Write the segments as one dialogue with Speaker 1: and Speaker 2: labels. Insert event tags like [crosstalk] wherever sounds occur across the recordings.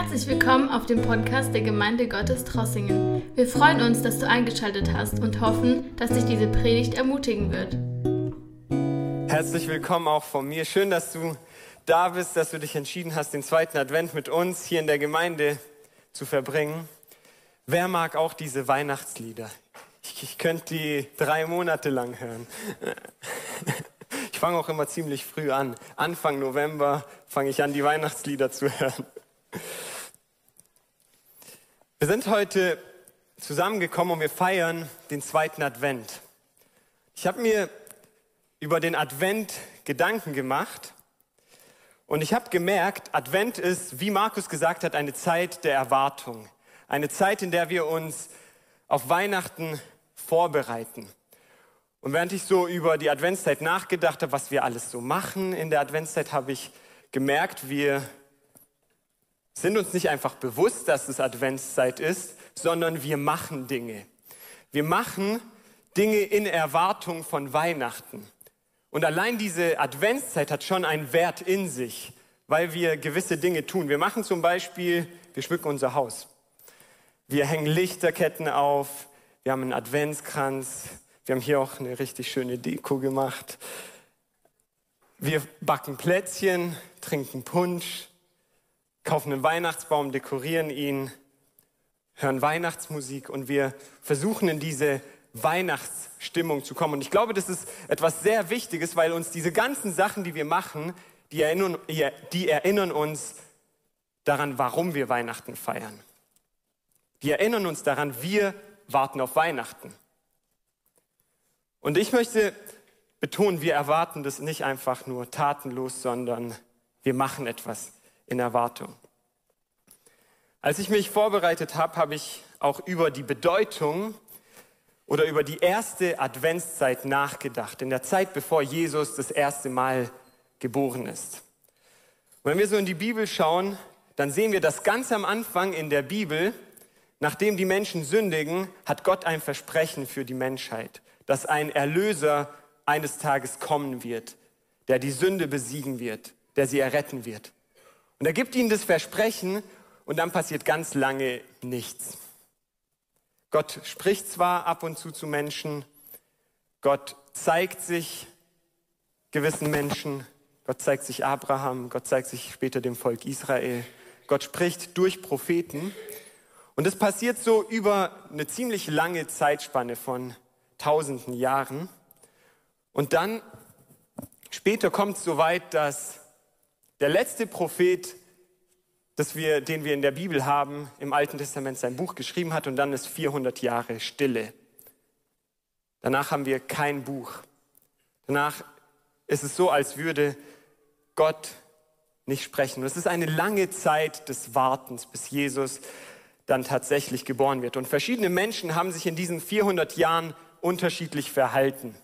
Speaker 1: Herzlich willkommen auf dem Podcast der Gemeinde Gottes Trossingen. Wir freuen uns, dass du eingeschaltet hast und hoffen, dass dich diese Predigt ermutigen wird.
Speaker 2: Herzlich willkommen auch von mir. Schön, dass du da bist, dass du dich entschieden hast, den zweiten Advent mit uns hier in der Gemeinde zu verbringen. Wer mag auch diese Weihnachtslieder? Ich, ich könnte die drei Monate lang hören. [laughs] Ich fange auch immer ziemlich früh an. Anfang November fange ich an, die Weihnachtslieder zu hören. Wir sind heute zusammengekommen und wir feiern den zweiten Advent. Ich habe mir über den Advent Gedanken gemacht und ich habe gemerkt, Advent ist, wie Markus gesagt hat, eine Zeit der Erwartung. Eine Zeit, in der wir uns auf Weihnachten vorbereiten. Und während ich so über die Adventszeit nachgedacht habe, was wir alles so machen in der Adventszeit, habe ich gemerkt, wir sind uns nicht einfach bewusst, dass es Adventszeit ist, sondern wir machen Dinge. Wir machen Dinge in Erwartung von Weihnachten. Und allein diese Adventszeit hat schon einen Wert in sich, weil wir gewisse Dinge tun. Wir machen zum Beispiel, wir schmücken unser Haus. Wir hängen Lichterketten auf, wir haben einen Adventskranz, wir haben hier auch eine richtig schöne Deko gemacht. Wir backen Plätzchen, trinken Punsch, kaufen einen Weihnachtsbaum, dekorieren ihn, hören Weihnachtsmusik und wir versuchen in diese Weihnachtsstimmung zu kommen. Und ich glaube, das ist etwas sehr Wichtiges, weil uns diese ganzen Sachen, die wir machen, die erinnern, die erinnern uns daran, warum wir Weihnachten feiern. Die erinnern uns daran, wir warten auf Weihnachten. Und ich möchte betonen, wir erwarten das nicht einfach nur tatenlos, sondern wir machen etwas in Erwartung. Als ich mich vorbereitet habe, habe ich auch über die Bedeutung oder über die erste Adventszeit nachgedacht, in der Zeit, bevor Jesus das erste Mal geboren ist. Und wenn wir so in die Bibel schauen, dann sehen wir, dass ganz am Anfang in der Bibel, nachdem die Menschen sündigen, hat Gott ein Versprechen für die Menschheit, dass ein Erlöser eines Tages kommen wird, der die Sünde besiegen wird, der sie erretten wird. Und er gibt ihnen das Versprechen und dann passiert ganz lange nichts. Gott spricht zwar ab und zu zu Menschen, Gott zeigt sich gewissen Menschen, Gott zeigt sich Abraham, Gott zeigt sich später dem Volk Israel, Gott spricht durch Propheten und es passiert so über eine ziemlich lange Zeitspanne von tausenden Jahren und dann später kommt es so weit, dass der letzte Prophet, wir, den wir in der Bibel haben, im Alten Testament sein Buch geschrieben hat und dann ist 400 Jahre Stille. Danach haben wir kein Buch. Danach ist es so, als würde Gott nicht sprechen. Und es ist eine lange Zeit des Wartens, bis Jesus dann tatsächlich geboren wird. Und verschiedene Menschen haben sich in diesen 400 Jahren unterschiedlich verhalten.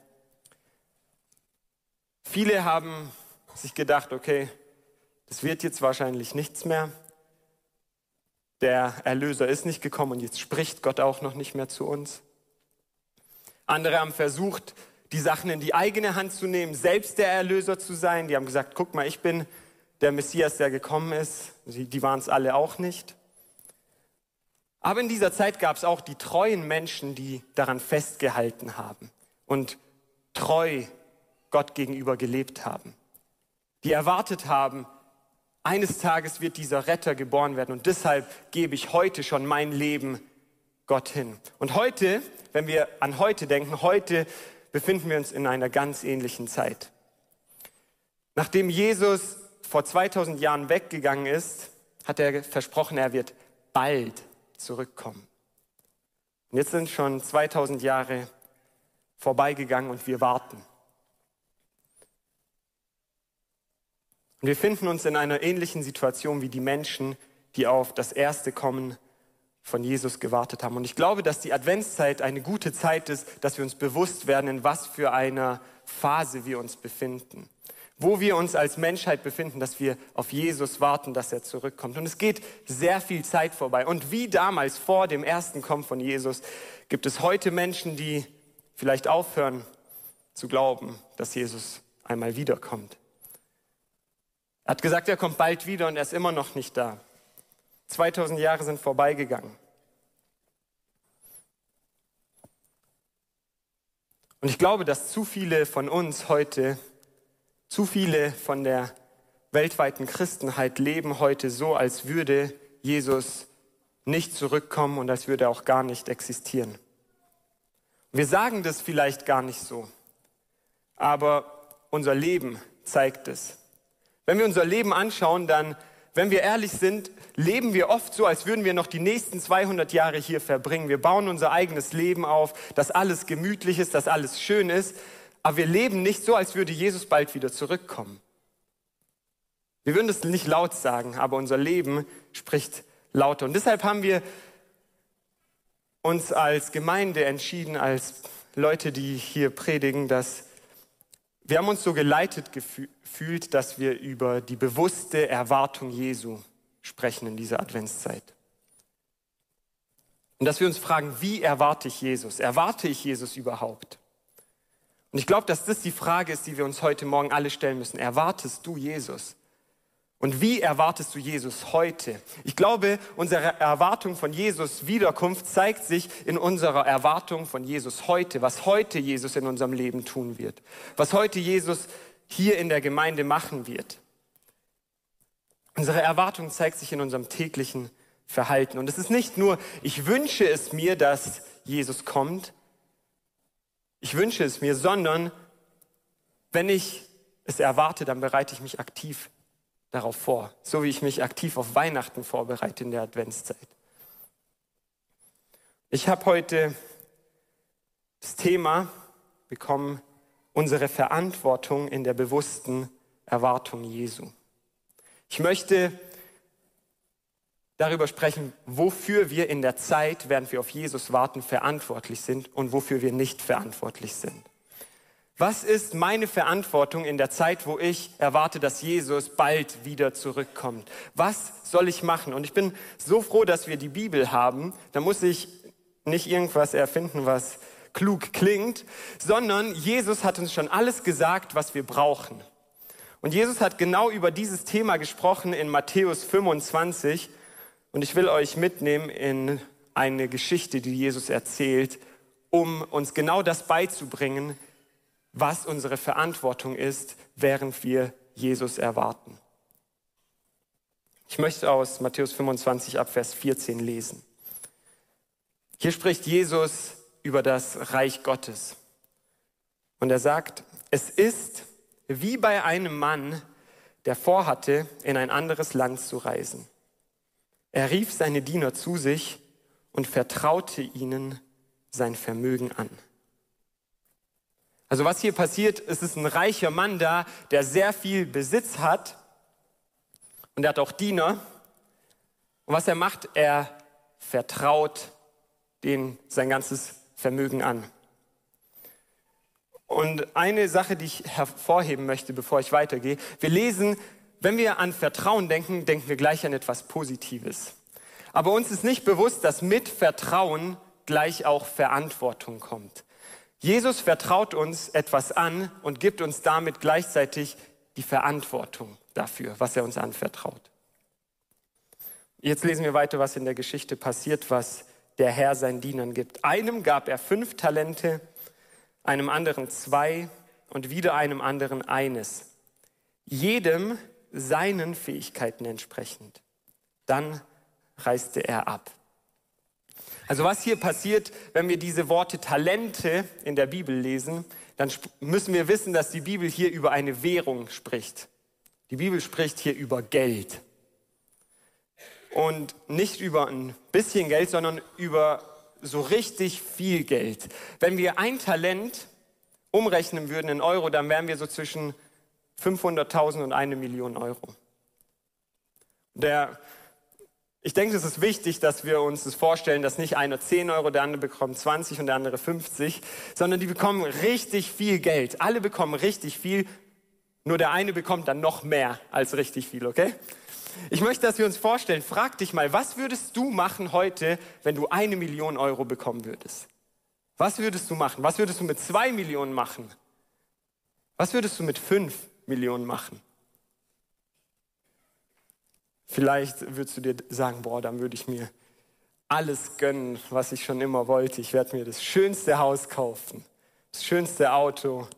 Speaker 2: Viele haben sich gedacht, okay, es wird jetzt wahrscheinlich nichts mehr. Der Erlöser ist nicht gekommen und jetzt spricht Gott auch noch nicht mehr zu uns. Andere haben versucht, die Sachen in die eigene Hand zu nehmen, selbst der Erlöser zu sein. Die haben gesagt, guck mal, ich bin der Messias, der gekommen ist. Die waren es alle auch nicht. Aber in dieser Zeit gab es auch die treuen Menschen, die daran festgehalten haben und treu Gott gegenüber gelebt haben. Die erwartet haben, eines Tages wird dieser Retter geboren werden und deshalb gebe ich heute schon mein Leben Gott hin. Und heute, wenn wir an heute denken, heute befinden wir uns in einer ganz ähnlichen Zeit. Nachdem Jesus vor 2000 Jahren weggegangen ist, hat er versprochen, er wird bald zurückkommen. Und jetzt sind schon 2000 Jahre vorbeigegangen und wir warten. Und wir finden uns in einer ähnlichen Situation wie die Menschen, die auf das erste Kommen von Jesus gewartet haben. Und ich glaube, dass die Adventszeit eine gute Zeit ist, dass wir uns bewusst werden, in was für einer Phase wir uns befinden. Wo wir uns als Menschheit befinden, dass wir auf Jesus warten, dass er zurückkommt. Und es geht sehr viel Zeit vorbei. Und wie damals vor dem ersten Kommen von Jesus gibt es heute Menschen, die vielleicht aufhören zu glauben, dass Jesus einmal wiederkommt. Er hat gesagt, er kommt bald wieder und er ist immer noch nicht da. 2000 Jahre sind vorbeigegangen. Und ich glaube, dass zu viele von uns heute, zu viele von der weltweiten Christenheit leben heute so, als würde Jesus nicht zurückkommen und als würde er auch gar nicht existieren. Wir sagen das vielleicht gar nicht so, aber unser Leben zeigt es. Wenn wir unser Leben anschauen, dann, wenn wir ehrlich sind, leben wir oft so, als würden wir noch die nächsten 200 Jahre hier verbringen. Wir bauen unser eigenes Leben auf, dass alles gemütlich ist, dass alles schön ist, aber wir leben nicht so, als würde Jesus bald wieder zurückkommen. Wir würden das nicht laut sagen, aber unser Leben spricht lauter. Und deshalb haben wir uns als Gemeinde entschieden, als Leute, die hier predigen, dass wir haben uns so geleitet gefühlt, dass wir über die bewusste Erwartung Jesu sprechen in dieser Adventszeit. Und dass wir uns fragen, wie erwarte ich Jesus? Erwarte ich Jesus überhaupt? Und ich glaube, dass das die Frage ist, die wir uns heute Morgen alle stellen müssen. Erwartest du Jesus? Und wie erwartest du Jesus heute? Ich glaube, unsere Erwartung von Jesus Wiederkunft zeigt sich in unserer Erwartung von Jesus heute, was heute Jesus in unserem Leben tun wird, was heute Jesus hier in der Gemeinde machen wird. Unsere Erwartung zeigt sich in unserem täglichen Verhalten. Und es ist nicht nur, ich wünsche es mir, dass Jesus kommt, ich wünsche es mir, sondern wenn ich es erwarte, dann bereite ich mich aktiv darauf vor, so wie ich mich aktiv auf Weihnachten vorbereite in der Adventszeit. Ich habe heute das Thema bekommen, unsere Verantwortung in der bewussten Erwartung Jesu. Ich möchte darüber sprechen, wofür wir in der Zeit, während wir auf Jesus warten, verantwortlich sind und wofür wir nicht verantwortlich sind. Was ist meine Verantwortung in der Zeit, wo ich erwarte, dass Jesus bald wieder zurückkommt? Was soll ich machen? Und ich bin so froh, dass wir die Bibel haben. Da muss ich nicht irgendwas erfinden, was klug klingt, sondern Jesus hat uns schon alles gesagt, was wir brauchen. Und Jesus hat genau über dieses Thema gesprochen in Matthäus 25. Und ich will euch mitnehmen in eine Geschichte, die Jesus erzählt, um uns genau das beizubringen, was unsere Verantwortung ist, während wir Jesus erwarten. Ich möchte aus Matthäus 25 ab Vers 14 lesen. Hier spricht Jesus über das Reich Gottes. Und er sagt, es ist wie bei einem Mann, der vorhatte, in ein anderes Land zu reisen. Er rief seine Diener zu sich und vertraute ihnen sein Vermögen an. Also was hier passiert, es ist ein reicher Mann da, der sehr viel Besitz hat und er hat auch Diener. Und was er macht, er vertraut denen sein ganzes Vermögen an. Und eine Sache, die ich hervorheben möchte, bevor ich weitergehe, wir lesen, wenn wir an Vertrauen denken, denken wir gleich an etwas Positives. Aber uns ist nicht bewusst, dass mit Vertrauen gleich auch Verantwortung kommt. Jesus vertraut uns etwas an und gibt uns damit gleichzeitig die Verantwortung dafür, was er uns anvertraut. Jetzt lesen wir weiter, was in der Geschichte passiert, was der Herr seinen Dienern gibt. Einem gab er fünf Talente, einem anderen zwei und wieder einem anderen eines. Jedem seinen Fähigkeiten entsprechend. Dann reiste er ab. Also was hier passiert, wenn wir diese Worte Talente in der Bibel lesen, dann müssen wir wissen, dass die Bibel hier über eine Währung spricht. Die Bibel spricht hier über Geld. Und nicht über ein bisschen Geld, sondern über so richtig viel Geld. Wenn wir ein Talent umrechnen würden in Euro, dann wären wir so zwischen 500.000 und eine Million Euro. Der ich denke, es ist wichtig, dass wir uns das vorstellen, dass nicht einer 10 Euro, der andere bekommt 20 und der andere 50, sondern die bekommen richtig viel Geld. Alle bekommen richtig viel, nur der eine bekommt dann noch mehr als richtig viel, okay? Ich möchte, dass wir uns vorstellen, frag dich mal, was würdest du machen heute, wenn du eine Million Euro bekommen würdest? Was würdest du machen? Was würdest du mit zwei Millionen machen? Was würdest du mit fünf Millionen machen? Vielleicht würdest du dir sagen, boah, dann würde ich mir alles gönnen, was ich schon immer wollte. Ich werde mir das schönste Haus kaufen, das schönste Auto,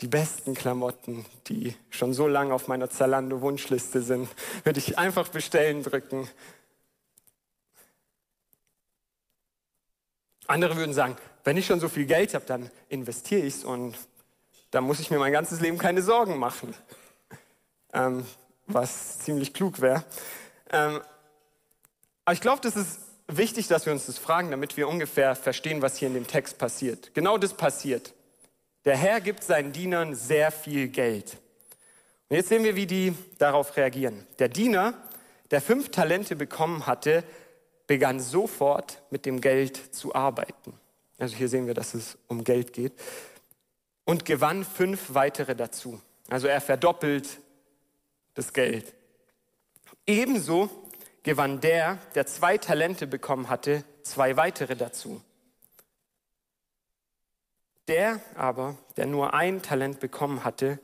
Speaker 2: die besten Klamotten, die schon so lange auf meiner Zalando-Wunschliste sind, würde ich einfach bestellen drücken. Andere würden sagen, wenn ich schon so viel Geld habe, dann investiere ich es und dann muss ich mir mein ganzes Leben keine Sorgen machen. Ähm, was ziemlich klug wäre. Ähm, aber ich glaube, das ist wichtig, dass wir uns das fragen, damit wir ungefähr verstehen, was hier in dem Text passiert. Genau das passiert. Der Herr gibt seinen Dienern sehr viel Geld. Und jetzt sehen wir, wie die darauf reagieren. Der Diener, der fünf Talente bekommen hatte, begann sofort mit dem Geld zu arbeiten. Also hier sehen wir, dass es um Geld geht. Und gewann fünf weitere dazu. Also er verdoppelt das Geld. Ebenso gewann der, der zwei Talente bekommen hatte, zwei weitere dazu. Der aber, der nur ein Talent bekommen hatte,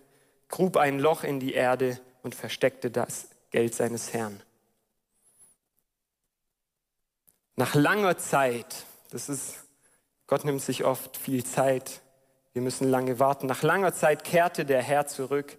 Speaker 2: grub ein Loch in die Erde und versteckte das Geld seines Herrn. Nach langer Zeit, das ist, Gott nimmt sich oft viel Zeit, wir müssen lange warten, nach langer Zeit kehrte der Herr zurück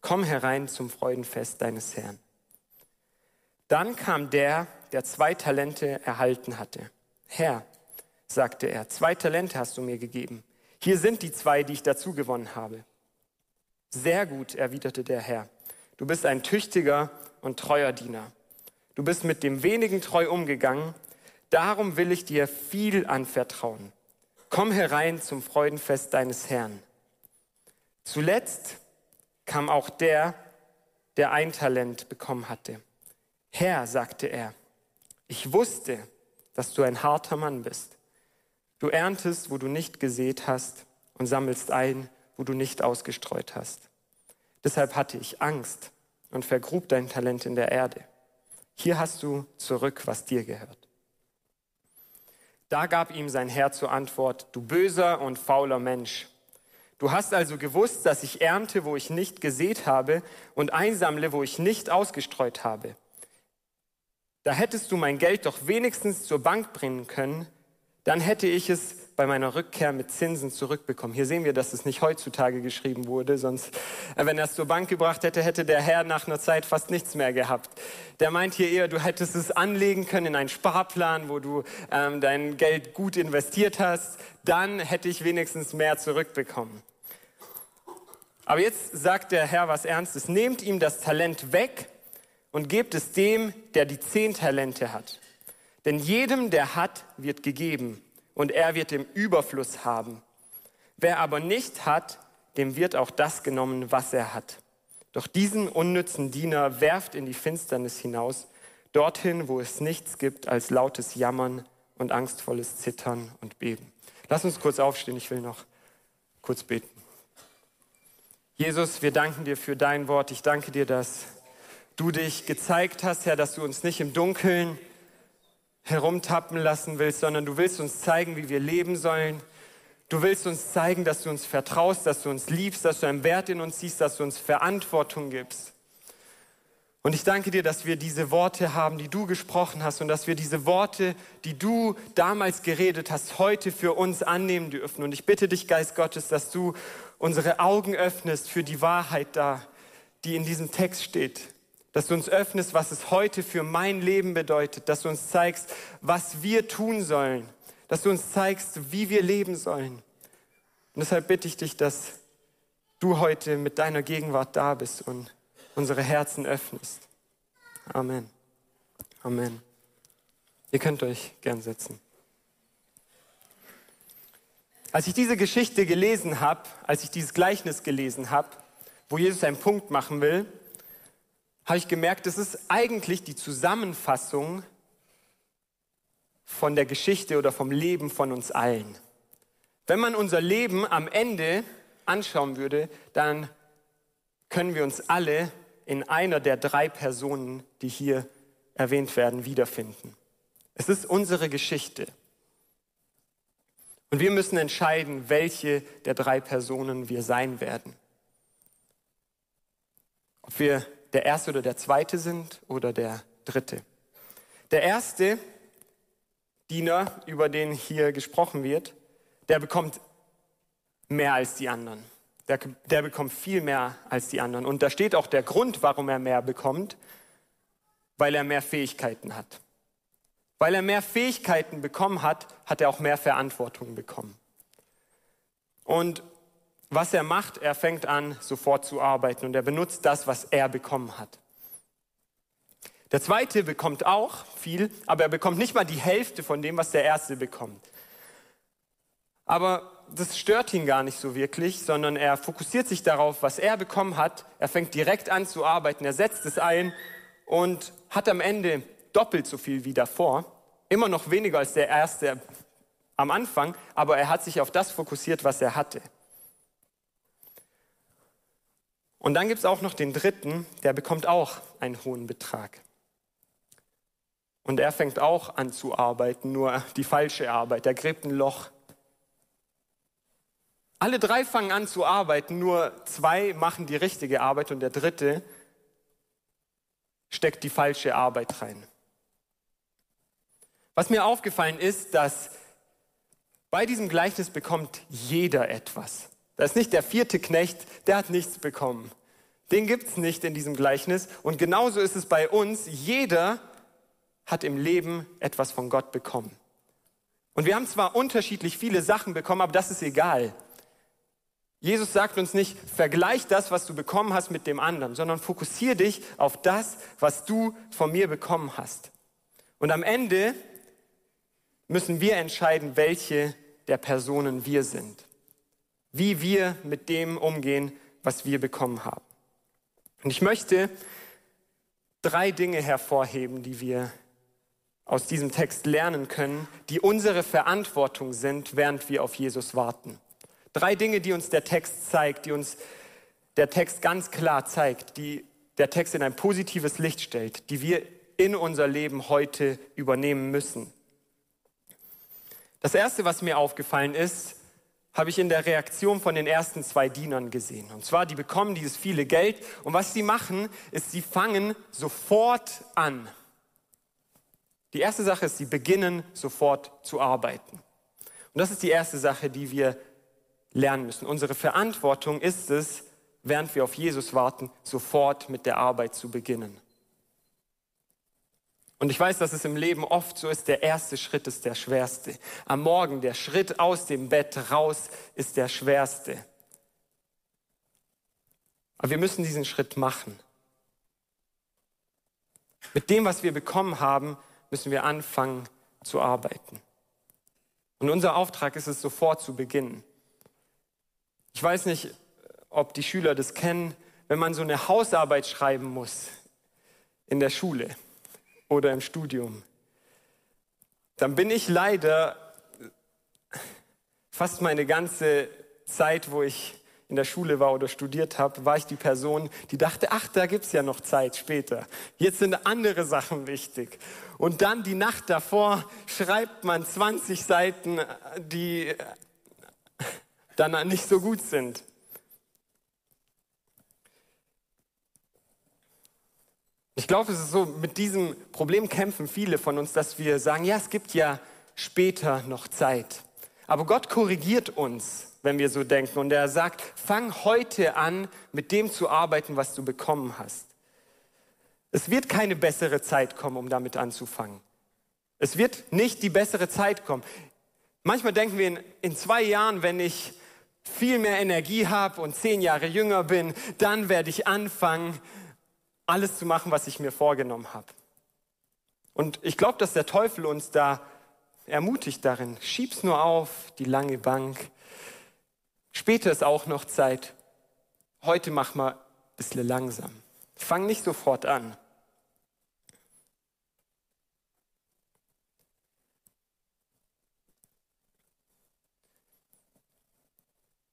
Speaker 2: Komm herein zum Freudenfest deines Herrn. Dann kam der, der zwei Talente erhalten hatte. Herr, sagte er, zwei Talente hast du mir gegeben. Hier sind die zwei, die ich dazu gewonnen habe. Sehr gut, erwiderte der Herr. Du bist ein tüchtiger und treuer Diener. Du bist mit dem wenigen treu umgegangen. Darum will ich dir viel anvertrauen. Komm herein zum Freudenfest deines Herrn. Zuletzt kam auch der, der ein Talent bekommen hatte. Herr, sagte er, ich wusste, dass du ein harter Mann bist. Du erntest, wo du nicht gesät hast und sammelst ein, wo du nicht ausgestreut hast. Deshalb hatte ich Angst und vergrub dein Talent in der Erde. Hier hast du zurück, was dir gehört. Da gab ihm sein Herr zur Antwort, du böser und fauler Mensch. Du hast also gewusst, dass ich ernte, wo ich nicht gesät habe und einsammle, wo ich nicht ausgestreut habe. Da hättest du mein Geld doch wenigstens zur Bank bringen können, dann hätte ich es bei meiner Rückkehr mit Zinsen zurückbekommen. Hier sehen wir, dass es nicht heutzutage geschrieben wurde, sonst, äh, wenn er es zur Bank gebracht hätte, hätte der Herr nach einer Zeit fast nichts mehr gehabt. Der meint hier eher, du hättest es anlegen können in einen Sparplan, wo du ähm, dein Geld gut investiert hast, dann hätte ich wenigstens mehr zurückbekommen. Aber jetzt sagt der Herr was Ernstes. Nehmt ihm das Talent weg und gebt es dem, der die zehn Talente hat. Denn jedem, der hat, wird gegeben und er wird im Überfluss haben. Wer aber nicht hat, dem wird auch das genommen, was er hat. Doch diesen unnützen Diener werft in die Finsternis hinaus, dorthin, wo es nichts gibt als lautes Jammern und angstvolles Zittern und Beben. Lass uns kurz aufstehen, ich will noch kurz beten. Jesus, wir danken dir für dein Wort. Ich danke dir, dass du dich gezeigt hast, Herr, dass du uns nicht im Dunkeln herumtappen lassen willst, sondern du willst uns zeigen, wie wir leben sollen. Du willst uns zeigen, dass du uns vertraust, dass du uns liebst, dass du einen Wert in uns siehst, dass du uns Verantwortung gibst. Und ich danke dir, dass wir diese Worte haben, die du gesprochen hast und dass wir diese Worte, die du damals geredet hast, heute für uns annehmen dürfen. Und ich bitte dich, Geist Gottes, dass du unsere Augen öffnest für die Wahrheit da, die in diesem Text steht. Dass du uns öffnest, was es heute für mein Leben bedeutet. Dass du uns zeigst, was wir tun sollen. Dass du uns zeigst, wie wir leben sollen. Und deshalb bitte ich dich, dass du heute mit deiner Gegenwart da bist und unsere Herzen öffnest. Amen. Amen. Ihr könnt euch gern setzen. Als ich diese Geschichte gelesen habe, als ich dieses Gleichnis gelesen habe, wo Jesus einen Punkt machen will, habe ich gemerkt, das ist eigentlich die Zusammenfassung von der Geschichte oder vom Leben von uns allen. Wenn man unser Leben am Ende anschauen würde, dann können wir uns alle in einer der drei Personen, die hier erwähnt werden, wiederfinden. Es ist unsere Geschichte. Und wir müssen entscheiden, welche der drei Personen wir sein werden. Ob wir der erste oder der zweite sind oder der dritte. Der erste Diener, über den hier gesprochen wird, der bekommt mehr als die anderen. Der, der bekommt viel mehr als die anderen. Und da steht auch der Grund, warum er mehr bekommt, weil er mehr Fähigkeiten hat. Weil er mehr Fähigkeiten bekommen hat, hat er auch mehr Verantwortung bekommen. Und was er macht, er fängt an, sofort zu arbeiten und er benutzt das, was er bekommen hat. Der zweite bekommt auch viel, aber er bekommt nicht mal die Hälfte von dem, was der erste bekommt. Aber das stört ihn gar nicht so wirklich, sondern er fokussiert sich darauf, was er bekommen hat. Er fängt direkt an zu arbeiten, er setzt es ein und hat am Ende doppelt so viel wie davor. Immer noch weniger als der erste am Anfang, aber er hat sich auf das fokussiert, was er hatte. Und dann gibt es auch noch den dritten, der bekommt auch einen hohen Betrag. Und er fängt auch an zu arbeiten, nur die falsche Arbeit. Er gräbt ein Loch. Alle drei fangen an zu arbeiten, nur zwei machen die richtige Arbeit und der dritte steckt die falsche Arbeit rein. Was mir aufgefallen ist, dass bei diesem Gleichnis bekommt jeder etwas. Das ist nicht der vierte Knecht, der hat nichts bekommen. Den gibt es nicht in diesem Gleichnis. Und genauso ist es bei uns. Jeder hat im Leben etwas von Gott bekommen. Und wir haben zwar unterschiedlich viele Sachen bekommen, aber das ist egal. Jesus sagt uns nicht, vergleich das, was du bekommen hast, mit dem anderen, sondern fokussiere dich auf das, was du von mir bekommen hast. Und am Ende müssen wir entscheiden, welche der Personen wir sind wie wir mit dem umgehen, was wir bekommen haben. Und ich möchte drei Dinge hervorheben, die wir aus diesem Text lernen können, die unsere Verantwortung sind, während wir auf Jesus warten. Drei Dinge, die uns der Text zeigt, die uns der Text ganz klar zeigt, die der Text in ein positives Licht stellt, die wir in unser Leben heute übernehmen müssen. Das Erste, was mir aufgefallen ist, habe ich in der Reaktion von den ersten zwei Dienern gesehen. Und zwar, die bekommen dieses viele Geld und was sie machen, ist, sie fangen sofort an. Die erste Sache ist, sie beginnen sofort zu arbeiten. Und das ist die erste Sache, die wir lernen müssen. Unsere Verantwortung ist es, während wir auf Jesus warten, sofort mit der Arbeit zu beginnen. Und ich weiß, dass es im Leben oft so ist, der erste Schritt ist der schwerste. Am Morgen, der Schritt aus dem Bett raus ist der schwerste. Aber wir müssen diesen Schritt machen. Mit dem, was wir bekommen haben, müssen wir anfangen zu arbeiten. Und unser Auftrag ist es, sofort zu beginnen. Ich weiß nicht, ob die Schüler das kennen, wenn man so eine Hausarbeit schreiben muss in der Schule oder im Studium, dann bin ich leider fast meine ganze Zeit, wo ich in der Schule war oder studiert habe, war ich die Person, die dachte, ach, da gibt's ja noch Zeit später. Jetzt sind andere Sachen wichtig. Und dann die Nacht davor schreibt man 20 Seiten, die dann nicht so gut sind. Ich glaube, es ist so, mit diesem Problem kämpfen viele von uns, dass wir sagen, ja, es gibt ja später noch Zeit. Aber Gott korrigiert uns, wenn wir so denken. Und er sagt, fang heute an, mit dem zu arbeiten, was du bekommen hast. Es wird keine bessere Zeit kommen, um damit anzufangen. Es wird nicht die bessere Zeit kommen. Manchmal denken wir in, in zwei Jahren, wenn ich viel mehr Energie habe und zehn Jahre jünger bin, dann werde ich anfangen, alles zu machen, was ich mir vorgenommen habe. Und ich glaube, dass der Teufel uns da ermutigt darin. Schieb's nur auf, die lange Bank. Später ist auch noch Zeit. Heute mach mal ein bisschen langsam. Fang nicht sofort an.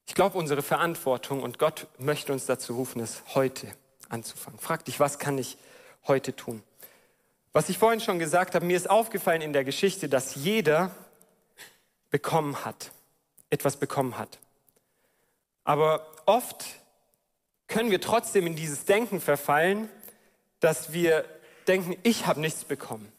Speaker 2: Ich glaube, unsere Verantwortung und Gott möchte uns dazu rufen, es heute anzufangen. Frag dich, was kann ich heute tun? Was ich vorhin schon gesagt habe, mir ist aufgefallen in der Geschichte, dass jeder bekommen hat, etwas bekommen hat. Aber oft können wir trotzdem in dieses Denken verfallen, dass wir denken, ich habe nichts bekommen.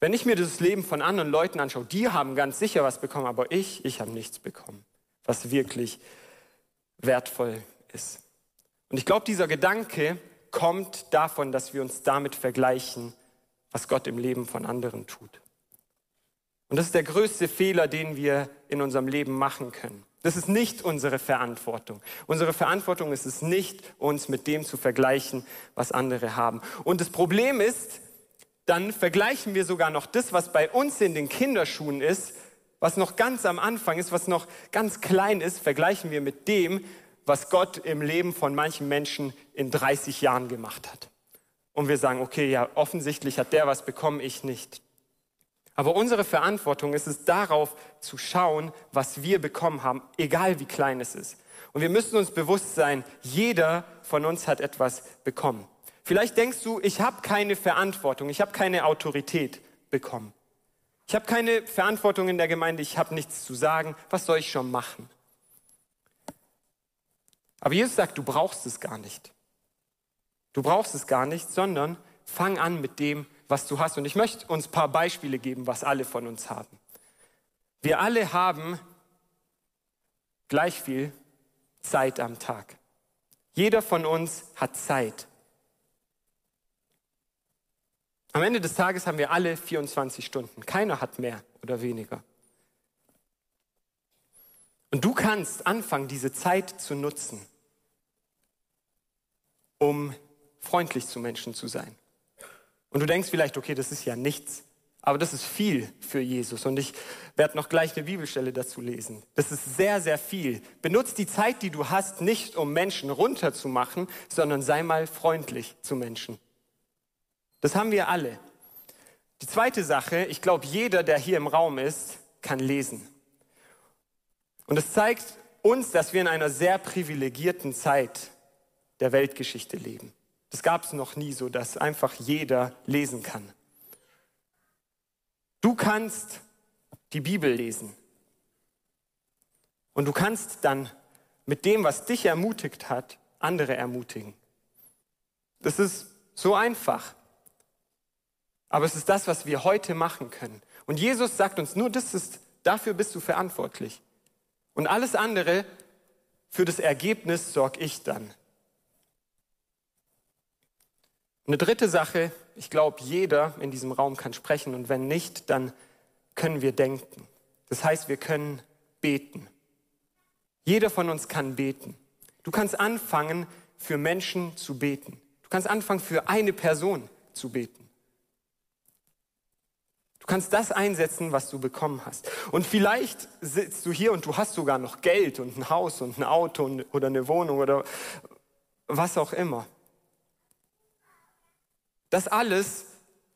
Speaker 2: Wenn ich mir das Leben von anderen Leuten anschaue, die haben ganz sicher was bekommen, aber ich, ich habe nichts bekommen, was wirklich wertvoll ist. Und ich glaube, dieser Gedanke kommt davon, dass wir uns damit vergleichen, was Gott im Leben von anderen tut. Und das ist der größte Fehler, den wir in unserem Leben machen können. Das ist nicht unsere Verantwortung. Unsere Verantwortung ist es nicht, uns mit dem zu vergleichen, was andere haben. Und das Problem ist, dann vergleichen wir sogar noch das, was bei uns in den Kinderschuhen ist, was noch ganz am Anfang ist, was noch ganz klein ist, vergleichen wir mit dem, was Gott im Leben von manchen Menschen in 30 Jahren gemacht hat. Und wir sagen, okay, ja, offensichtlich hat der was bekommen, ich nicht. Aber unsere Verantwortung ist es darauf zu schauen, was wir bekommen haben, egal wie klein es ist. Und wir müssen uns bewusst sein, jeder von uns hat etwas bekommen. Vielleicht denkst du, ich habe keine Verantwortung, ich habe keine Autorität bekommen. Ich habe keine Verantwortung in der Gemeinde, ich habe nichts zu sagen, was soll ich schon machen? Aber Jesus sagt, du brauchst es gar nicht. Du brauchst es gar nicht, sondern fang an mit dem, was du hast. Und ich möchte uns ein paar Beispiele geben, was alle von uns haben. Wir alle haben gleich viel Zeit am Tag. Jeder von uns hat Zeit. Am Ende des Tages haben wir alle 24 Stunden. Keiner hat mehr oder weniger. Und du kannst anfangen, diese Zeit zu nutzen, um freundlich zu Menschen zu sein. Und du denkst vielleicht, okay, das ist ja nichts. Aber das ist viel für Jesus. Und ich werde noch gleich eine Bibelstelle dazu lesen. Das ist sehr, sehr viel. Benutzt die Zeit, die du hast, nicht um Menschen runterzumachen, sondern sei mal freundlich zu Menschen. Das haben wir alle. Die zweite Sache, ich glaube, jeder, der hier im Raum ist, kann lesen. Und es zeigt uns, dass wir in einer sehr privilegierten Zeit der Weltgeschichte leben. Das gab es noch nie so, dass einfach jeder lesen kann. Du kannst die Bibel lesen. Und du kannst dann mit dem, was dich ermutigt hat, andere ermutigen. Das ist so einfach. Aber es ist das, was wir heute machen können. Und Jesus sagt uns nur, das ist, dafür bist du verantwortlich. Und alles andere, für das Ergebnis sorge ich dann. Eine dritte Sache, ich glaube, jeder in diesem Raum kann sprechen und wenn nicht, dann können wir denken. Das heißt, wir können beten. Jeder von uns kann beten. Du kannst anfangen, für Menschen zu beten. Du kannst anfangen, für eine Person zu beten. Du kannst das einsetzen, was du bekommen hast. Und vielleicht sitzt du hier und du hast sogar noch Geld und ein Haus und ein Auto oder eine Wohnung oder was auch immer. Das alles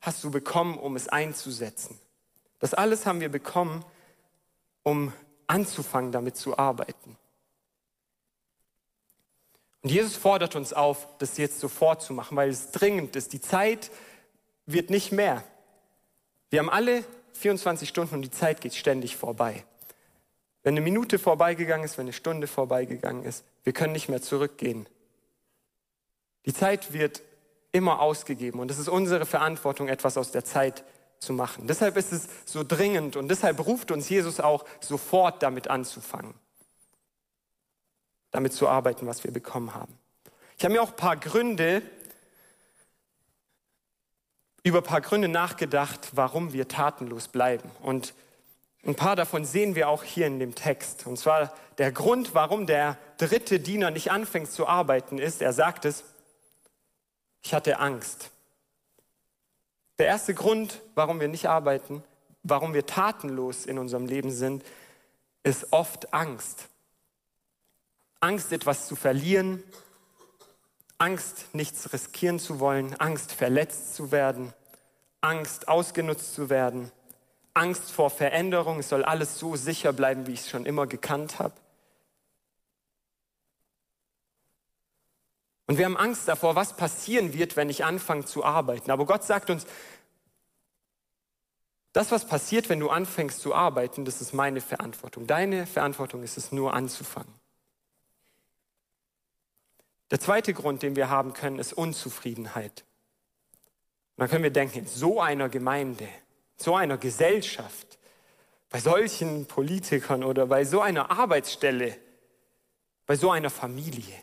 Speaker 2: hast du bekommen, um es einzusetzen. Das alles haben wir bekommen, um anzufangen, damit zu arbeiten. Und Jesus fordert uns auf, das jetzt sofort zu machen, weil es dringend ist. Die Zeit wird nicht mehr. Wir haben alle 24 Stunden und die Zeit geht ständig vorbei. Wenn eine Minute vorbeigegangen ist, wenn eine Stunde vorbeigegangen ist, wir können nicht mehr zurückgehen. Die Zeit wird immer ausgegeben. Und es ist unsere Verantwortung, etwas aus der Zeit zu machen. Deshalb ist es so dringend und deshalb ruft uns Jesus auch sofort damit anzufangen. Damit zu arbeiten, was wir bekommen haben. Ich habe mir auch ein paar Gründe, über ein paar Gründe nachgedacht, warum wir tatenlos bleiben. Und ein paar davon sehen wir auch hier in dem Text. Und zwar der Grund, warum der dritte Diener nicht anfängt zu arbeiten, ist, er sagt es, ich hatte Angst. Der erste Grund, warum wir nicht arbeiten, warum wir tatenlos in unserem Leben sind, ist oft Angst. Angst, etwas zu verlieren, Angst, nichts riskieren zu wollen, Angst, verletzt zu werden, Angst, ausgenutzt zu werden, Angst vor Veränderung, es soll alles so sicher bleiben, wie ich es schon immer gekannt habe. Und wir haben Angst davor, was passieren wird, wenn ich anfange zu arbeiten. Aber Gott sagt uns, das, was passiert, wenn du anfängst zu arbeiten, das ist meine Verantwortung. Deine Verantwortung ist es nur anzufangen. Der zweite Grund, den wir haben können, ist Unzufriedenheit. Und dann können wir denken, in so einer Gemeinde, so einer Gesellschaft, bei solchen Politikern oder bei so einer Arbeitsstelle, bei so einer Familie,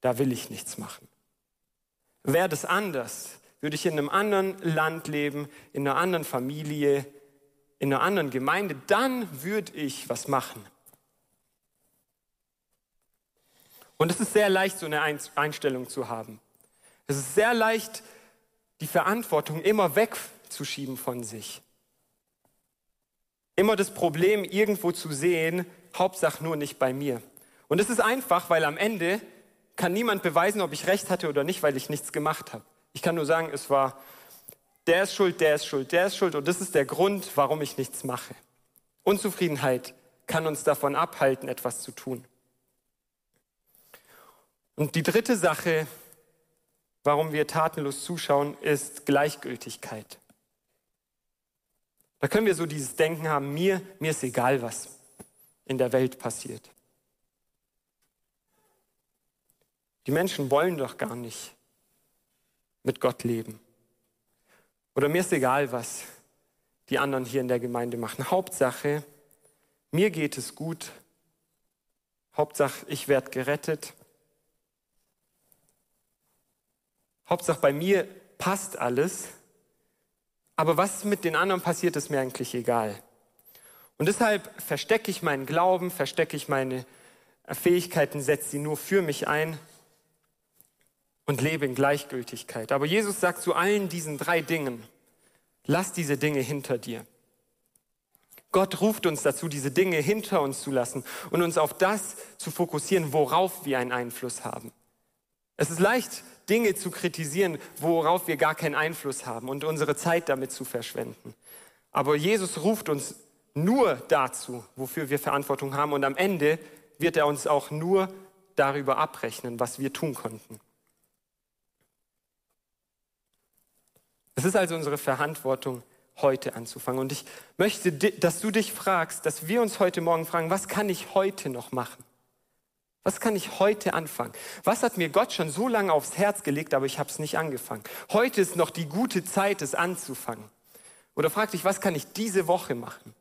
Speaker 2: da will ich nichts machen. Wäre das anders, würde ich in einem anderen Land leben, in einer anderen Familie, in einer anderen Gemeinde, dann würde ich was machen. Und es ist sehr leicht, so eine Einstellung zu haben. Es ist sehr leicht, die Verantwortung immer wegzuschieben von sich. Immer das Problem irgendwo zu sehen, Hauptsache nur nicht bei mir. Und es ist einfach, weil am Ende kann niemand beweisen, ob ich recht hatte oder nicht, weil ich nichts gemacht habe. Ich kann nur sagen, es war, der ist schuld, der ist schuld, der ist schuld und das ist der Grund, warum ich nichts mache. Unzufriedenheit kann uns davon abhalten, etwas zu tun. Und die dritte Sache, warum wir tatenlos zuschauen, ist Gleichgültigkeit. Da können wir so dieses Denken haben, mir, mir ist egal, was in der Welt passiert. Die Menschen wollen doch gar nicht mit Gott leben. Oder mir ist egal, was die anderen hier in der Gemeinde machen. Hauptsache, mir geht es gut. Hauptsache, ich werde gerettet. Hauptsache, bei mir passt alles. Aber was mit den anderen passiert, ist mir eigentlich egal. Und deshalb verstecke ich meinen Glauben, verstecke ich meine Fähigkeiten, setze sie nur für mich ein und lebe in Gleichgültigkeit. Aber Jesus sagt zu allen diesen drei Dingen, lass diese Dinge hinter dir. Gott ruft uns dazu, diese Dinge hinter uns zu lassen und uns auf das zu fokussieren, worauf wir einen Einfluss haben. Es ist leicht, Dinge zu kritisieren, worauf wir gar keinen Einfluss haben und unsere Zeit damit zu verschwenden. Aber Jesus ruft uns nur dazu, wofür wir Verantwortung haben und am Ende wird er uns auch nur darüber abrechnen, was wir tun konnten. Es ist also unsere Verantwortung, heute anzufangen. Und ich möchte, dass du dich fragst, dass wir uns heute Morgen fragen, was kann ich heute noch machen? Was kann ich heute anfangen? Was hat mir Gott schon so lange aufs Herz gelegt, aber ich habe es nicht angefangen? Heute ist noch die gute Zeit, es anzufangen. Oder frag dich, was kann ich diese Woche machen?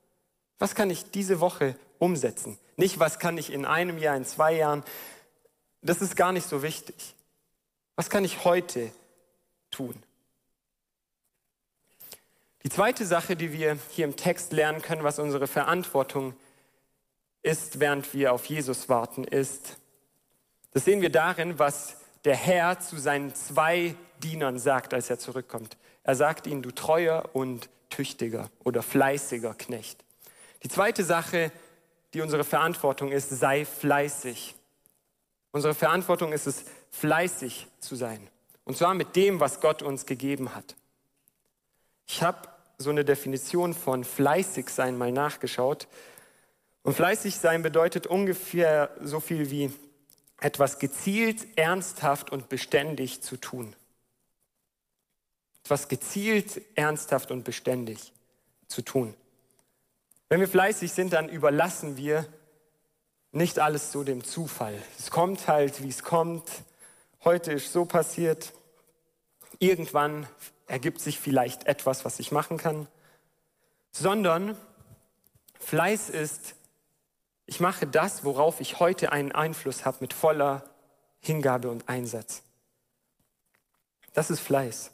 Speaker 2: Was kann ich diese Woche umsetzen? Nicht, was kann ich in einem Jahr, in zwei Jahren. Das ist gar nicht so wichtig. Was kann ich heute tun? Die zweite Sache, die wir hier im Text lernen können, was unsere Verantwortung ist, während wir auf Jesus warten, ist, das sehen wir darin, was der Herr zu seinen zwei Dienern sagt, als er zurückkommt. Er sagt ihnen, du treuer und tüchtiger oder fleißiger Knecht. Die zweite Sache, die unsere Verantwortung ist, sei fleißig. Unsere Verantwortung ist es, fleißig zu sein. Und zwar mit dem, was Gott uns gegeben hat. Ich habe so eine Definition von fleißig sein mal nachgeschaut. Und fleißig sein bedeutet ungefähr so viel wie etwas gezielt, ernsthaft und beständig zu tun. Etwas gezielt, ernsthaft und beständig zu tun. Wenn wir fleißig sind, dann überlassen wir nicht alles so dem Zufall. Es kommt halt, wie es kommt. Heute ist so passiert. Irgendwann ergibt sich vielleicht etwas, was ich machen kann, sondern Fleiß ist, ich mache das, worauf ich heute einen Einfluss habe, mit voller Hingabe und Einsatz. Das ist Fleiß.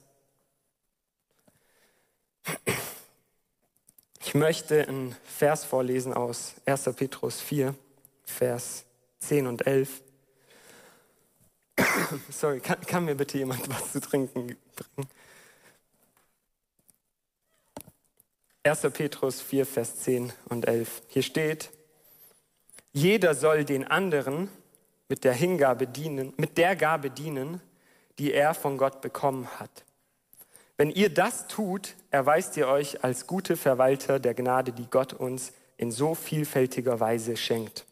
Speaker 2: Ich möchte einen Vers vorlesen aus 1. Petrus 4, Vers 10 und 11. Sorry, kann, kann mir bitte jemand was zu trinken bringen? 1. Petrus 4, Vers 10 und 11. Hier steht, jeder soll den anderen mit der Hingabe dienen, mit der Gabe dienen, die er von Gott bekommen hat. Wenn ihr das tut, erweist ihr euch als gute Verwalter der Gnade, die Gott uns in so vielfältiger Weise schenkt.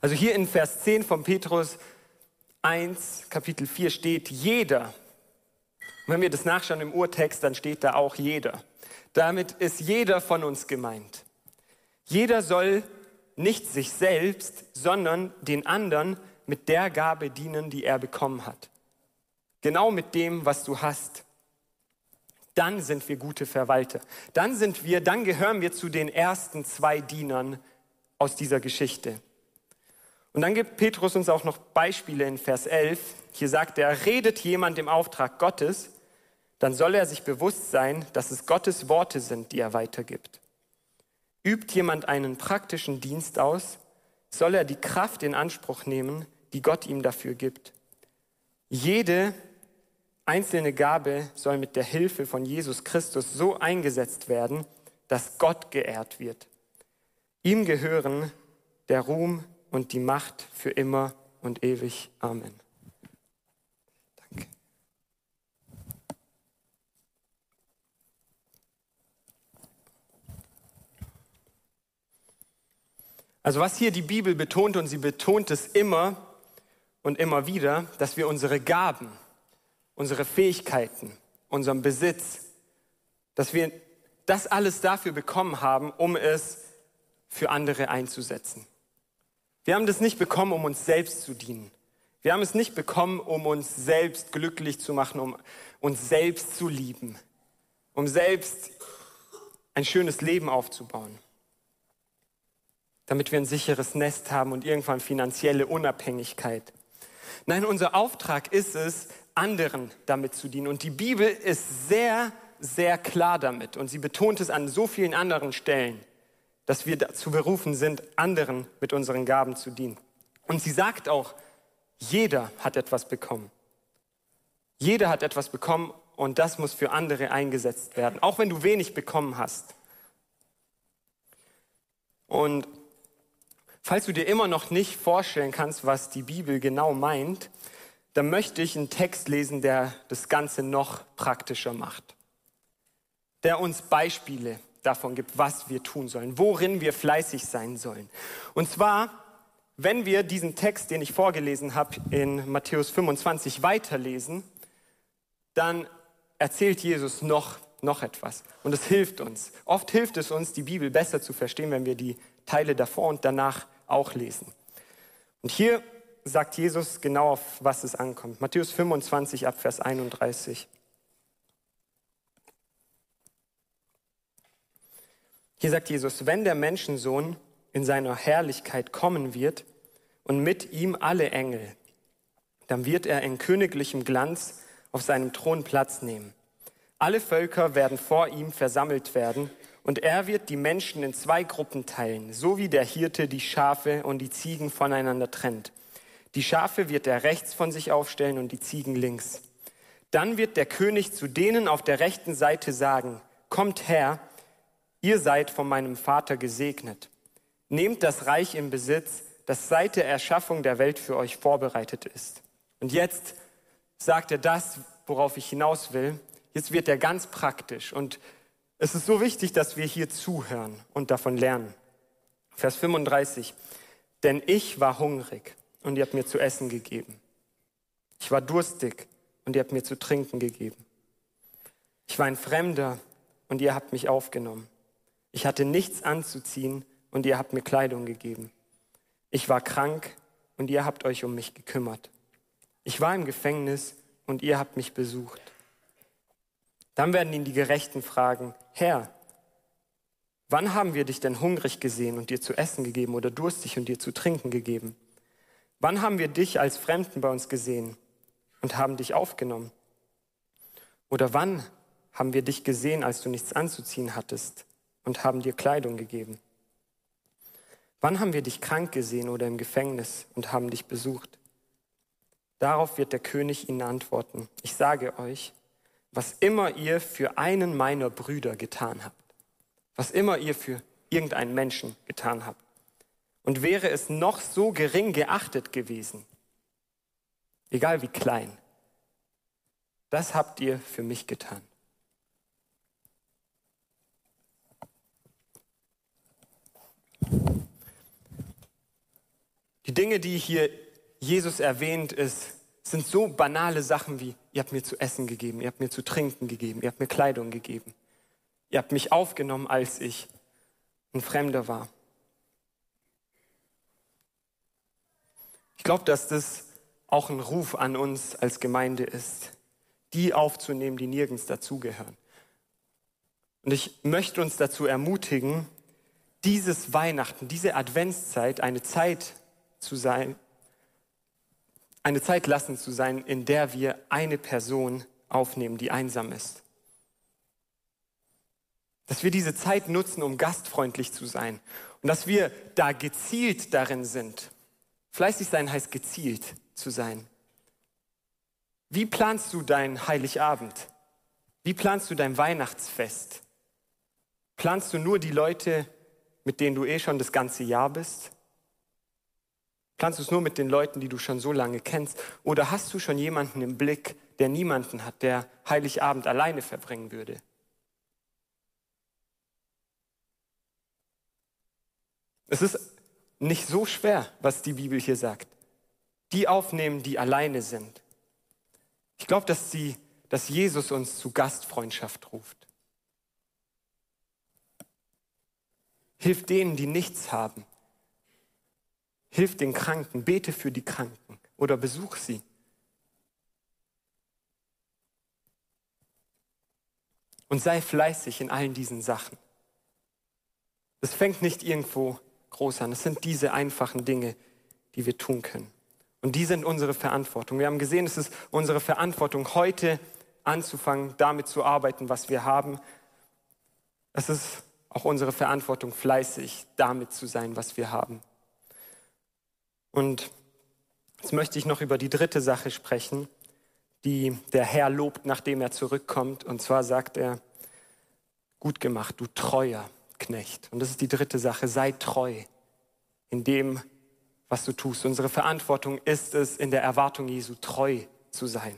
Speaker 2: Also hier in Vers 10 von Petrus 1, Kapitel 4 steht jeder. Und wenn wir das nachschauen im Urtext, dann steht da auch jeder. Damit ist jeder von uns gemeint. Jeder soll nicht sich selbst, sondern den anderen mit der Gabe dienen, die er bekommen hat. Genau mit dem, was du hast. Dann sind wir gute Verwalter. Dann sind wir, dann gehören wir zu den ersten zwei Dienern aus dieser Geschichte. Und dann gibt Petrus uns auch noch Beispiele in Vers 11. Hier sagt er, redet jemand im Auftrag Gottes, dann soll er sich bewusst sein, dass es Gottes Worte sind, die er weitergibt. Übt jemand einen praktischen Dienst aus, soll er die Kraft in Anspruch nehmen, die Gott ihm dafür gibt. Jede einzelne Gabe soll mit der Hilfe von Jesus Christus so eingesetzt werden, dass Gott geehrt wird. Ihm gehören der Ruhm und die Macht für immer und ewig. Amen. Also was hier die Bibel betont, und sie betont es immer und immer wieder, dass wir unsere Gaben, unsere Fähigkeiten, unseren Besitz, dass wir das alles dafür bekommen haben, um es für andere einzusetzen. Wir haben das nicht bekommen, um uns selbst zu dienen. Wir haben es nicht bekommen, um uns selbst glücklich zu machen, um uns selbst zu lieben, um selbst ein schönes Leben aufzubauen damit wir ein sicheres Nest haben und irgendwann finanzielle Unabhängigkeit. Nein, unser Auftrag ist es, anderen damit zu dienen. Und die Bibel ist sehr, sehr klar damit. Und sie betont es an so vielen anderen Stellen, dass wir dazu berufen sind, anderen mit unseren Gaben zu dienen. Und sie sagt auch, jeder hat etwas bekommen. Jeder hat etwas bekommen und das muss für andere eingesetzt werden, auch wenn du wenig bekommen hast. Und Falls du dir immer noch nicht vorstellen kannst, was die Bibel genau meint, dann möchte ich einen Text lesen, der das Ganze noch praktischer macht. Der uns Beispiele davon gibt, was wir tun sollen, worin wir fleißig sein sollen. Und zwar, wenn wir diesen Text, den ich vorgelesen habe, in Matthäus 25 weiterlesen, dann erzählt Jesus noch, noch etwas. Und es hilft uns. Oft hilft es uns, die Bibel besser zu verstehen, wenn wir die Teile davor und danach auch lesen. Und hier sagt Jesus genau, auf was es ankommt. Matthäus 25 ab Vers 31. Hier sagt Jesus, wenn der Menschensohn in seiner Herrlichkeit kommen wird und mit ihm alle Engel, dann wird er in königlichem Glanz auf seinem Thron Platz nehmen. Alle Völker werden vor ihm versammelt werden und er wird die Menschen in zwei Gruppen teilen, so wie der Hirte die Schafe und die Ziegen voneinander trennt. Die Schafe wird er rechts von sich aufstellen und die Ziegen links. Dann wird der König zu denen auf der rechten Seite sagen, kommt her, ihr seid von meinem Vater gesegnet. Nehmt das Reich in Besitz, das seit der Erschaffung der Welt für euch vorbereitet ist. Und jetzt sagt er das, worauf ich hinaus will. Jetzt wird er ganz praktisch und es ist so wichtig, dass wir hier zuhören und davon lernen. Vers 35. Denn ich war hungrig und ihr habt mir zu essen gegeben. Ich war durstig und ihr habt mir zu trinken gegeben. Ich war ein Fremder und ihr habt mich aufgenommen. Ich hatte nichts anzuziehen und ihr habt mir Kleidung gegeben. Ich war krank und ihr habt euch um mich gekümmert. Ich war im Gefängnis und ihr habt mich besucht. Dann werden ihn die Gerechten fragen, Herr, wann haben wir dich denn hungrig gesehen und dir zu essen gegeben oder durstig und dir zu trinken gegeben? Wann haben wir dich als Fremden bei uns gesehen und haben dich aufgenommen? Oder wann haben wir dich gesehen, als du nichts anzuziehen hattest und haben dir Kleidung gegeben? Wann haben wir dich krank gesehen oder im Gefängnis und haben dich besucht? Darauf wird der König ihnen antworten, ich sage euch, was immer ihr für einen meiner Brüder getan habt, was immer ihr für irgendeinen Menschen getan habt. Und wäre es noch so gering geachtet gewesen, egal wie klein, Das habt ihr für mich getan. Die Dinge, die hier Jesus erwähnt, ist, sind so banale Sachen wie, ihr habt mir zu essen gegeben, ihr habt mir zu trinken gegeben, ihr habt mir Kleidung gegeben, ihr habt mich aufgenommen, als ich ein Fremder war. Ich glaube, dass das auch ein Ruf an uns als Gemeinde ist, die aufzunehmen, die nirgends dazugehören. Und ich möchte uns dazu ermutigen, dieses Weihnachten, diese Adventszeit eine Zeit zu sein, eine Zeit lassen zu sein, in der wir eine Person aufnehmen, die einsam ist. Dass wir diese Zeit nutzen, um gastfreundlich zu sein. Und dass wir da gezielt darin sind. Fleißig sein heißt gezielt zu sein. Wie planst du dein Heiligabend? Wie planst du dein Weihnachtsfest? Planst du nur die Leute, mit denen du eh schon das ganze Jahr bist? Planst du es nur mit den Leuten, die du schon so lange kennst? Oder hast du schon jemanden im Blick, der niemanden hat, der Heiligabend alleine verbringen würde? Es ist nicht so schwer, was die Bibel hier sagt. Die aufnehmen, die alleine sind. Ich glaube, dass, dass Jesus uns zu Gastfreundschaft ruft. Hilf denen, die nichts haben. Hilf den Kranken, bete für die Kranken oder besuch sie. Und sei fleißig in allen diesen Sachen. Es fängt nicht irgendwo groß an. Es sind diese einfachen Dinge, die wir tun können. Und die sind unsere Verantwortung. Wir haben gesehen, es ist unsere Verantwortung, heute anzufangen, damit zu arbeiten, was wir haben. Es ist auch unsere Verantwortung, fleißig damit zu sein, was wir haben. Und jetzt möchte ich noch über die dritte Sache sprechen, die der Herr lobt, nachdem er zurückkommt. Und zwar sagt er, gut gemacht, du treuer Knecht. Und das ist die dritte Sache, sei treu in dem, was du tust. Unsere Verantwortung ist es, in der Erwartung Jesu treu zu sein.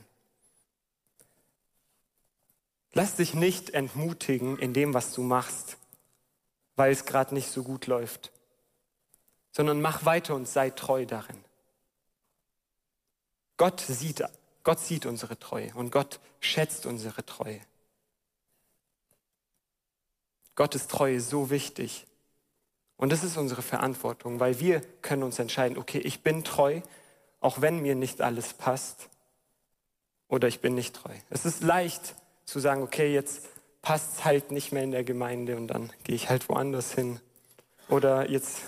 Speaker 2: Lass dich nicht entmutigen in dem, was du machst weil es gerade nicht so gut läuft, sondern mach weiter und sei treu darin. Gott sieht, Gott sieht unsere Treue und Gott schätzt unsere Treue. Gottes Treue so wichtig. Und das ist unsere Verantwortung, weil wir können uns entscheiden, okay, ich bin treu, auch wenn mir nicht alles passt, oder ich bin nicht treu. Es ist leicht zu sagen, okay, jetzt passt es halt nicht mehr in der Gemeinde und dann gehe ich halt woanders hin. Oder jetzt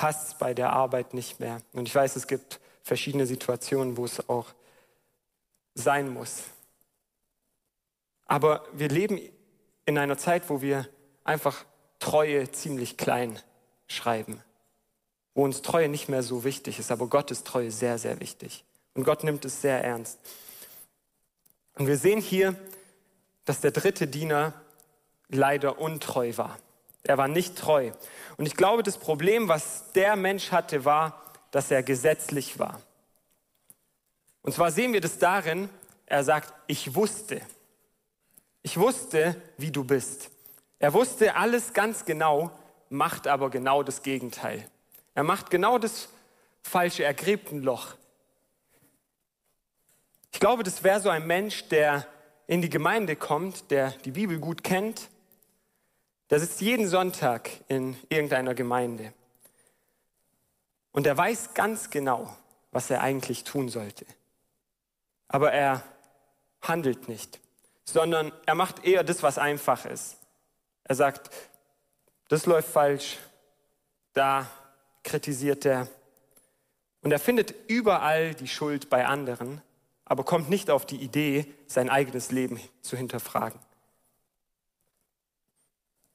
Speaker 2: passt bei der Arbeit nicht mehr. Und ich weiß, es gibt verschiedene Situationen, wo es auch sein muss. Aber wir leben in einer Zeit, wo wir einfach Treue ziemlich klein schreiben, wo uns Treue nicht mehr so wichtig ist, aber Gottes Treue sehr, sehr wichtig. Und Gott nimmt es sehr ernst. Und wir sehen hier, dass der dritte Diener leider untreu war. Er war nicht treu. Und ich glaube, das Problem, was der Mensch hatte, war, dass er gesetzlich war. Und zwar sehen wir das darin, er sagt, ich wusste. Ich wusste, wie du bist. Er wusste alles ganz genau, macht aber genau das Gegenteil. Er macht genau das Falsche, er gräbt ein Loch. Ich glaube, das wäre so ein Mensch, der in die Gemeinde kommt, der die Bibel gut kennt, der sitzt jeden Sonntag in irgendeiner Gemeinde. Und er weiß ganz genau, was er eigentlich tun sollte. Aber er handelt nicht, sondern er macht eher das, was einfach ist. Er sagt, das läuft falsch, da kritisiert er. Und er findet überall die Schuld bei anderen aber kommt nicht auf die Idee, sein eigenes Leben zu hinterfragen.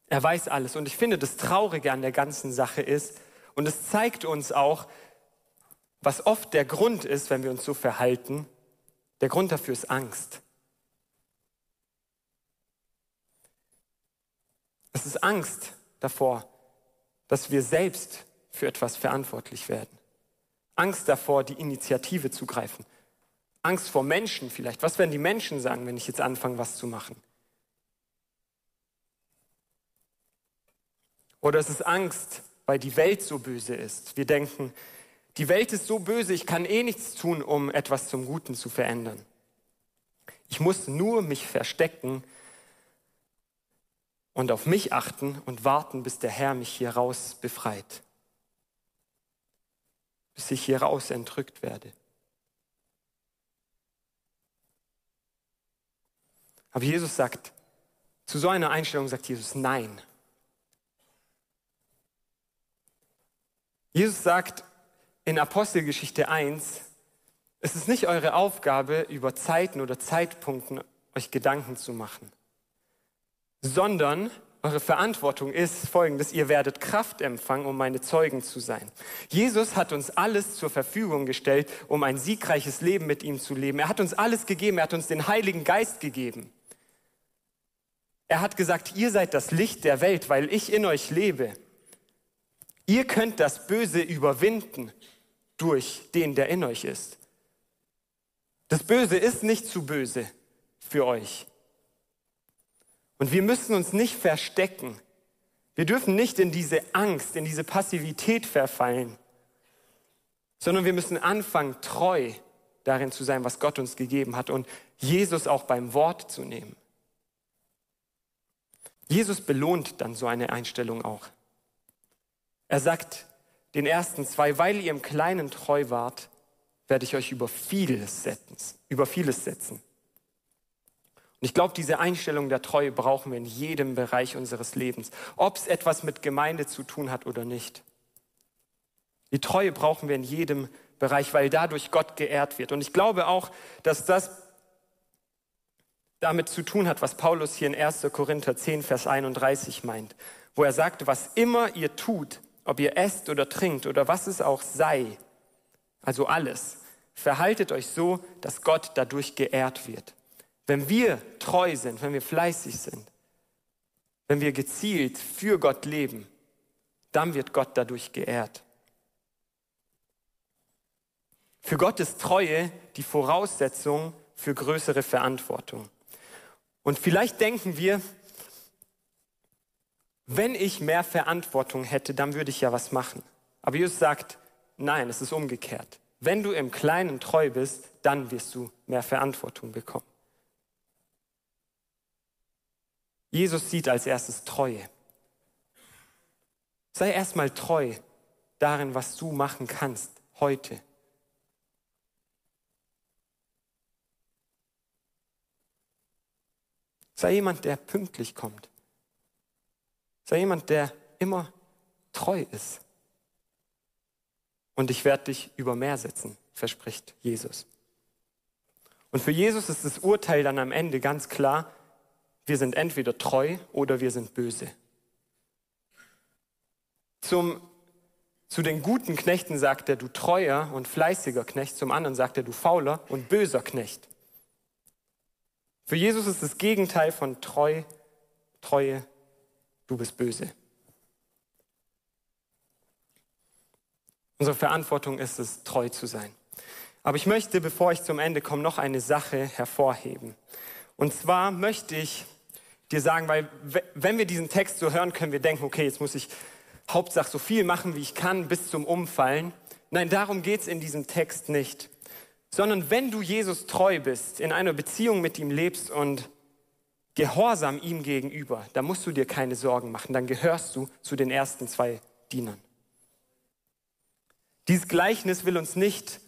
Speaker 2: Er weiß alles. Und ich finde, das Traurige an der ganzen Sache ist, und es zeigt uns auch, was oft der Grund ist, wenn wir uns so verhalten, der Grund dafür ist Angst. Es ist Angst davor, dass wir selbst für etwas verantwortlich werden. Angst davor, die Initiative zu greifen. Angst vor Menschen vielleicht. Was werden die Menschen sagen, wenn ich jetzt anfange, was zu machen? Oder es ist Angst, weil die Welt so böse ist. Wir denken, die Welt ist so böse, ich kann eh nichts tun, um etwas zum Guten zu verändern. Ich muss nur mich verstecken und auf mich achten und warten, bis der Herr mich hier raus befreit. Bis ich hier raus entrückt werde. Aber Jesus sagt, zu so einer Einstellung sagt Jesus Nein. Jesus sagt in Apostelgeschichte 1, es ist nicht eure Aufgabe, über Zeiten oder Zeitpunkten euch Gedanken zu machen, sondern eure Verantwortung ist folgendes, ihr werdet Kraft empfangen, um meine Zeugen zu sein. Jesus hat uns alles zur Verfügung gestellt, um ein siegreiches Leben mit ihm zu leben. Er hat uns alles gegeben, er hat uns den Heiligen Geist gegeben. Er hat gesagt, ihr seid das Licht der Welt, weil ich in euch lebe. Ihr könnt das Böse überwinden durch den, der in euch ist. Das Böse ist nicht zu böse für euch. Und wir müssen uns nicht verstecken. Wir dürfen nicht in diese Angst, in diese Passivität verfallen, sondern wir müssen anfangen, treu darin zu sein, was Gott uns gegeben hat und Jesus auch beim Wort zu nehmen. Jesus belohnt dann so eine Einstellung auch. Er sagt den ersten zwei, weil ihr im Kleinen treu wart, werde ich euch über vieles setzen, über vieles setzen. Und ich glaube, diese Einstellung der Treue brauchen wir in jedem Bereich unseres Lebens, ob es etwas mit Gemeinde zu tun hat oder nicht. Die Treue brauchen wir in jedem Bereich, weil dadurch Gott geehrt wird. Und ich glaube auch, dass das damit zu tun hat, was Paulus hier in 1. Korinther 10, Vers 31 meint, wo er sagt, was immer ihr tut, ob ihr esst oder trinkt oder was es auch sei, also alles, verhaltet euch so, dass Gott dadurch geehrt wird. Wenn wir treu sind, wenn wir fleißig sind, wenn wir gezielt für Gott leben, dann wird Gott dadurch geehrt. Für Gott ist Treue die Voraussetzung für größere Verantwortung. Und vielleicht denken wir, wenn ich mehr Verantwortung hätte, dann würde ich ja was machen. Aber Jesus sagt, nein, es ist umgekehrt. Wenn du im Kleinen treu bist, dann wirst du mehr Verantwortung bekommen. Jesus sieht als erstes Treue. Sei erstmal treu darin, was du machen kannst heute. Sei jemand, der pünktlich kommt. Sei jemand, der immer treu ist. Und ich werde dich über Meer setzen, verspricht Jesus. Und für Jesus ist das Urteil dann am Ende ganz klar, wir sind entweder treu oder wir sind böse. Zum, zu den guten Knechten sagt er, du treuer und fleißiger Knecht, zum anderen sagt er, du fauler und böser Knecht. Für Jesus ist das Gegenteil von treu, Treue du bist böse. Unsere Verantwortung ist es, treu zu sein. Aber ich möchte, bevor ich zum Ende komme, noch eine Sache hervorheben. Und zwar möchte ich dir sagen, weil wenn wir diesen Text so hören, können wir denken, okay, jetzt muss ich Hauptsache so viel machen, wie ich kann, bis zum Umfallen. Nein, darum geht es in diesem Text nicht. Sondern wenn du Jesus treu bist, in einer Beziehung mit ihm lebst und Gehorsam ihm gegenüber, da musst du dir keine Sorgen machen, dann gehörst du zu den ersten zwei Dienern. Dieses Gleichnis will uns nicht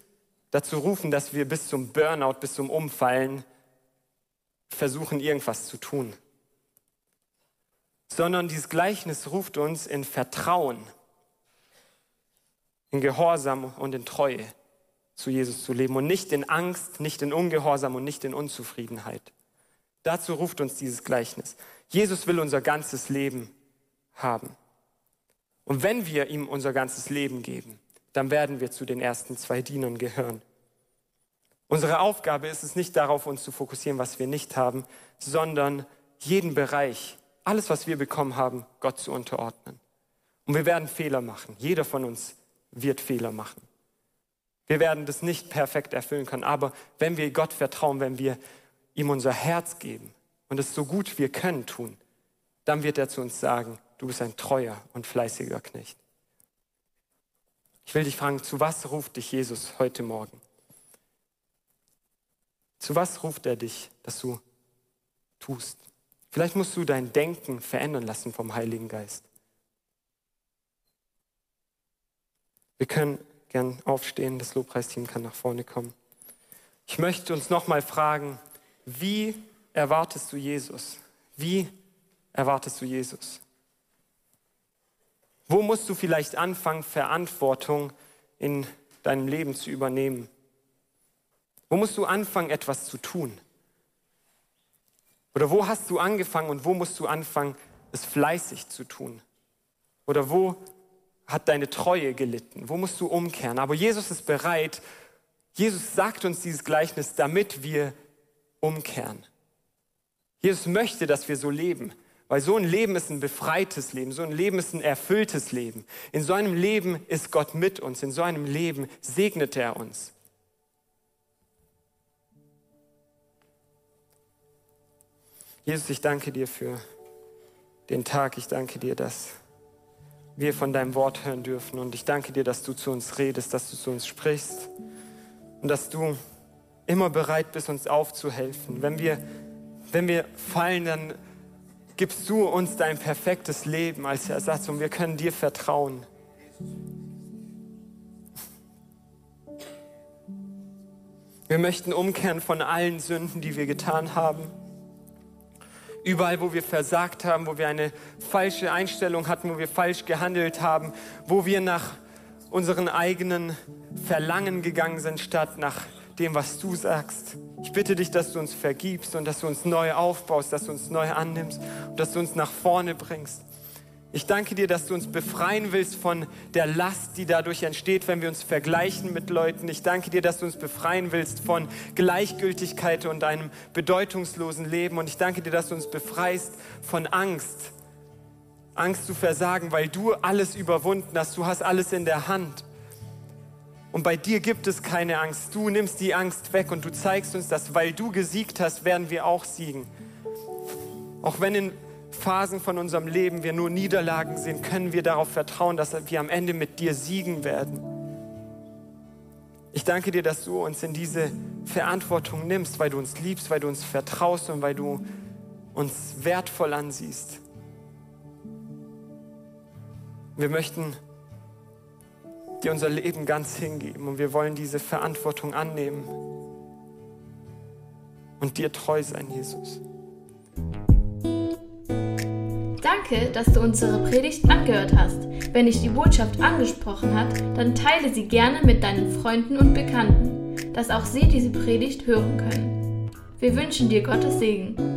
Speaker 2: dazu rufen, dass wir bis zum Burnout, bis zum Umfallen versuchen, irgendwas zu tun, sondern dieses Gleichnis ruft uns in Vertrauen, in Gehorsam und in Treue zu Jesus zu leben und nicht in Angst, nicht in Ungehorsam und nicht in Unzufriedenheit. Dazu ruft uns dieses Gleichnis. Jesus will unser ganzes Leben haben. Und wenn wir ihm unser ganzes Leben geben, dann werden wir zu den ersten zwei Dienern gehören. Unsere Aufgabe ist es nicht darauf, uns zu fokussieren, was wir nicht haben, sondern jeden Bereich, alles, was wir bekommen haben, Gott zu unterordnen. Und wir werden Fehler machen. Jeder von uns wird Fehler machen. Wir werden das nicht perfekt erfüllen können, aber wenn wir Gott vertrauen, wenn wir ihm unser Herz geben und es so gut wir können tun, dann wird er zu uns sagen, du bist ein treuer und fleißiger Knecht. Ich will dich fragen, zu was ruft dich Jesus heute Morgen? Zu was ruft er dich, dass du tust? Vielleicht musst du dein Denken verändern lassen vom Heiligen Geist. Wir können gern aufstehen, das Lobpreisteam kann nach vorne kommen. Ich möchte uns nochmal fragen, wie erwartest du Jesus? Wie erwartest du Jesus? Wo musst du vielleicht anfangen, Verantwortung in deinem Leben zu übernehmen? Wo musst du anfangen, etwas zu tun? Oder wo hast du angefangen und wo musst du anfangen, es fleißig zu tun? Oder wo hat deine Treue gelitten? Wo musst du umkehren? Aber Jesus ist bereit. Jesus sagt uns dieses Gleichnis, damit wir umkehren. Jesus möchte, dass wir so leben, weil so ein Leben ist ein befreites Leben, so ein Leben ist ein erfülltes Leben. In so einem Leben ist Gott mit uns, in so einem Leben segnet er uns. Jesus, ich danke dir für den Tag, ich danke dir, dass wir von deinem Wort hören dürfen. Und ich danke dir, dass du zu uns redest, dass du zu uns sprichst und dass du immer bereit bist, uns aufzuhelfen. Wenn wir, wenn wir fallen, dann gibst du uns dein perfektes Leben als Ersatz und wir können dir vertrauen. Wir möchten umkehren von allen Sünden, die wir getan haben. Überall, wo wir versagt haben, wo wir eine falsche Einstellung hatten, wo wir falsch gehandelt haben, wo wir nach unseren eigenen Verlangen gegangen sind, statt nach dem, was du sagst. Ich bitte dich, dass du uns vergibst und dass du uns neu aufbaust, dass du uns neu annimmst und dass du uns nach vorne bringst. Ich danke dir, dass du uns befreien willst von der Last, die dadurch entsteht, wenn wir uns vergleichen mit Leuten. Ich danke dir, dass du uns befreien willst von Gleichgültigkeit und einem bedeutungslosen Leben. Und ich danke dir, dass du uns befreist von Angst. Angst zu versagen, weil du alles überwunden hast. Du hast alles in der Hand. Und bei dir gibt es keine Angst. Du nimmst die Angst weg und du zeigst uns, dass weil du gesiegt hast, werden wir auch siegen. Auch wenn in Phasen von unserem Leben wir nur Niederlagen sehen, können wir darauf vertrauen, dass wir am Ende mit dir siegen werden. Ich danke dir, dass du uns in diese Verantwortung nimmst, weil du uns liebst, weil du uns vertraust und weil du uns wertvoll ansiehst. Wir möchten dir unser Leben ganz hingeben und wir wollen diese Verantwortung annehmen und dir treu sein, Jesus.
Speaker 1: Danke, dass du unsere Predigt angehört hast. Wenn dich die Botschaft angesprochen hat, dann teile sie gerne mit deinen Freunden und Bekannten, dass auch sie diese Predigt hören können. Wir wünschen dir Gottes Segen.